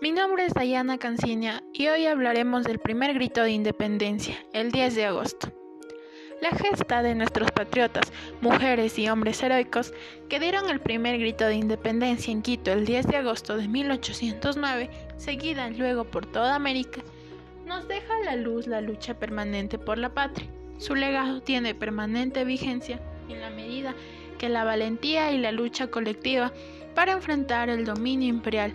Mi nombre es Dayana Cancinia y hoy hablaremos del primer grito de independencia, el 10 de agosto. La gesta de nuestros patriotas, mujeres y hombres heroicos, que dieron el primer grito de independencia en Quito el 10 de agosto de 1809, seguida luego por toda América, nos deja a la luz la lucha permanente por la patria. Su legado tiene permanente vigencia en la medida que la valentía y la lucha colectiva para enfrentar el dominio imperial,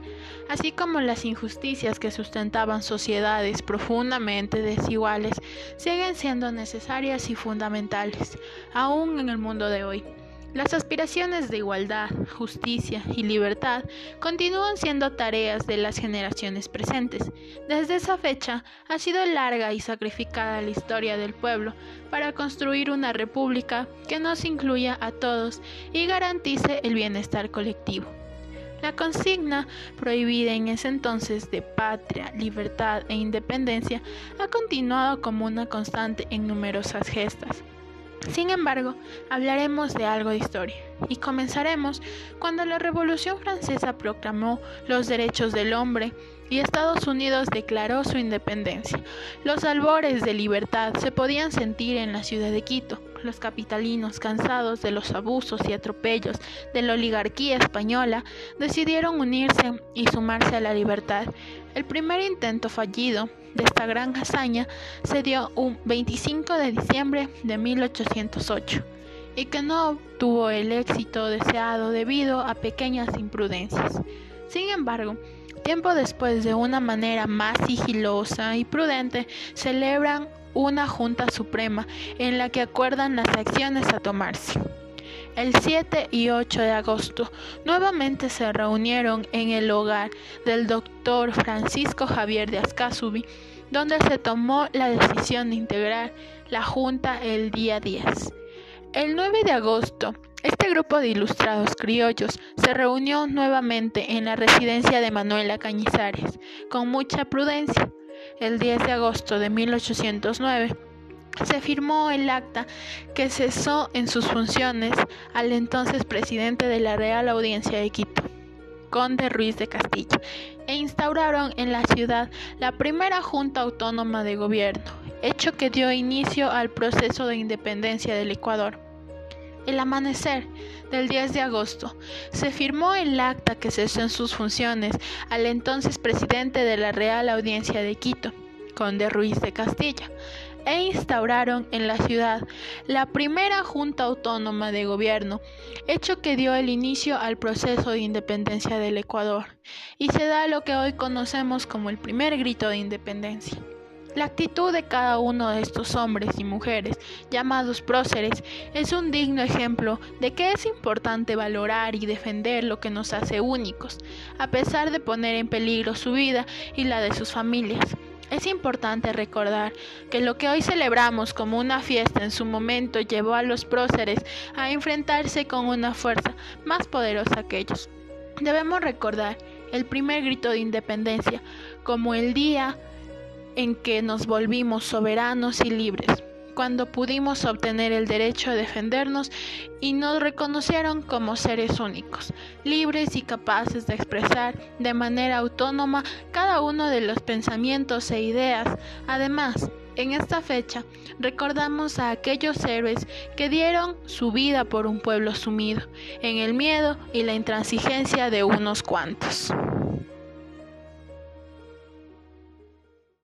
así como las injusticias que sustentaban sociedades profundamente desiguales, siguen siendo necesarias y fundamentales, aún en el mundo de hoy. Las aspiraciones de igualdad, justicia y libertad continúan siendo tareas de las generaciones presentes. Desde esa fecha ha sido larga y sacrificada la historia del pueblo para construir una república que nos incluya a todos y garantice el bienestar colectivo. La consigna, prohibida en ese entonces de patria, libertad e independencia, ha continuado como una constante en numerosas gestas. Sin embargo, hablaremos de algo de historia y comenzaremos cuando la Revolución Francesa proclamó los derechos del hombre y Estados Unidos declaró su independencia. Los albores de libertad se podían sentir en la ciudad de Quito. Los capitalinos, cansados de los abusos y atropellos de la oligarquía española, decidieron unirse y sumarse a la libertad. El primer intento fallido de esta gran hazaña se dio un 25 de diciembre de 1808 y que no tuvo el éxito deseado debido a pequeñas imprudencias. Sin embargo, tiempo después, de una manera más sigilosa y prudente, celebran una Junta Suprema en la que acuerdan las acciones a tomarse. El 7 y 8 de agosto nuevamente se reunieron en el hogar del doctor Francisco Javier de Ascasubi, donde se tomó la decisión de integrar la Junta el día 10. El 9 de agosto, este grupo de ilustrados criollos se reunió nuevamente en la residencia de Manuela Cañizares, con mucha prudencia. El 10 de agosto de 1809, se firmó el acta que cesó en sus funciones al entonces presidente de la Real Audiencia de Quito, Conde Ruiz de Castilla, e instauraron en la ciudad la primera Junta Autónoma de Gobierno, hecho que dio inicio al proceso de independencia del Ecuador. El amanecer del 10 de agosto se firmó el acta que cesó en sus funciones al entonces presidente de la Real Audiencia de Quito, Conde Ruiz de Castilla, e instauraron en la ciudad la primera Junta Autónoma de Gobierno, hecho que dio el inicio al proceso de independencia del Ecuador, y se da lo que hoy conocemos como el primer grito de independencia. La actitud de cada uno de estos hombres y mujeres, llamados próceres, es un digno ejemplo de que es importante valorar y defender lo que nos hace únicos, a pesar de poner en peligro su vida y la de sus familias. Es importante recordar que lo que hoy celebramos como una fiesta en su momento llevó a los próceres a enfrentarse con una fuerza más poderosa que ellos. Debemos recordar el primer grito de independencia como el día en que nos volvimos soberanos y libres cuando pudimos obtener el derecho a defendernos y nos reconocieron como seres únicos, libres y capaces de expresar de manera autónoma cada uno de los pensamientos e ideas. Además, en esta fecha recordamos a aquellos héroes que dieron su vida por un pueblo sumido en el miedo y la intransigencia de unos cuantos.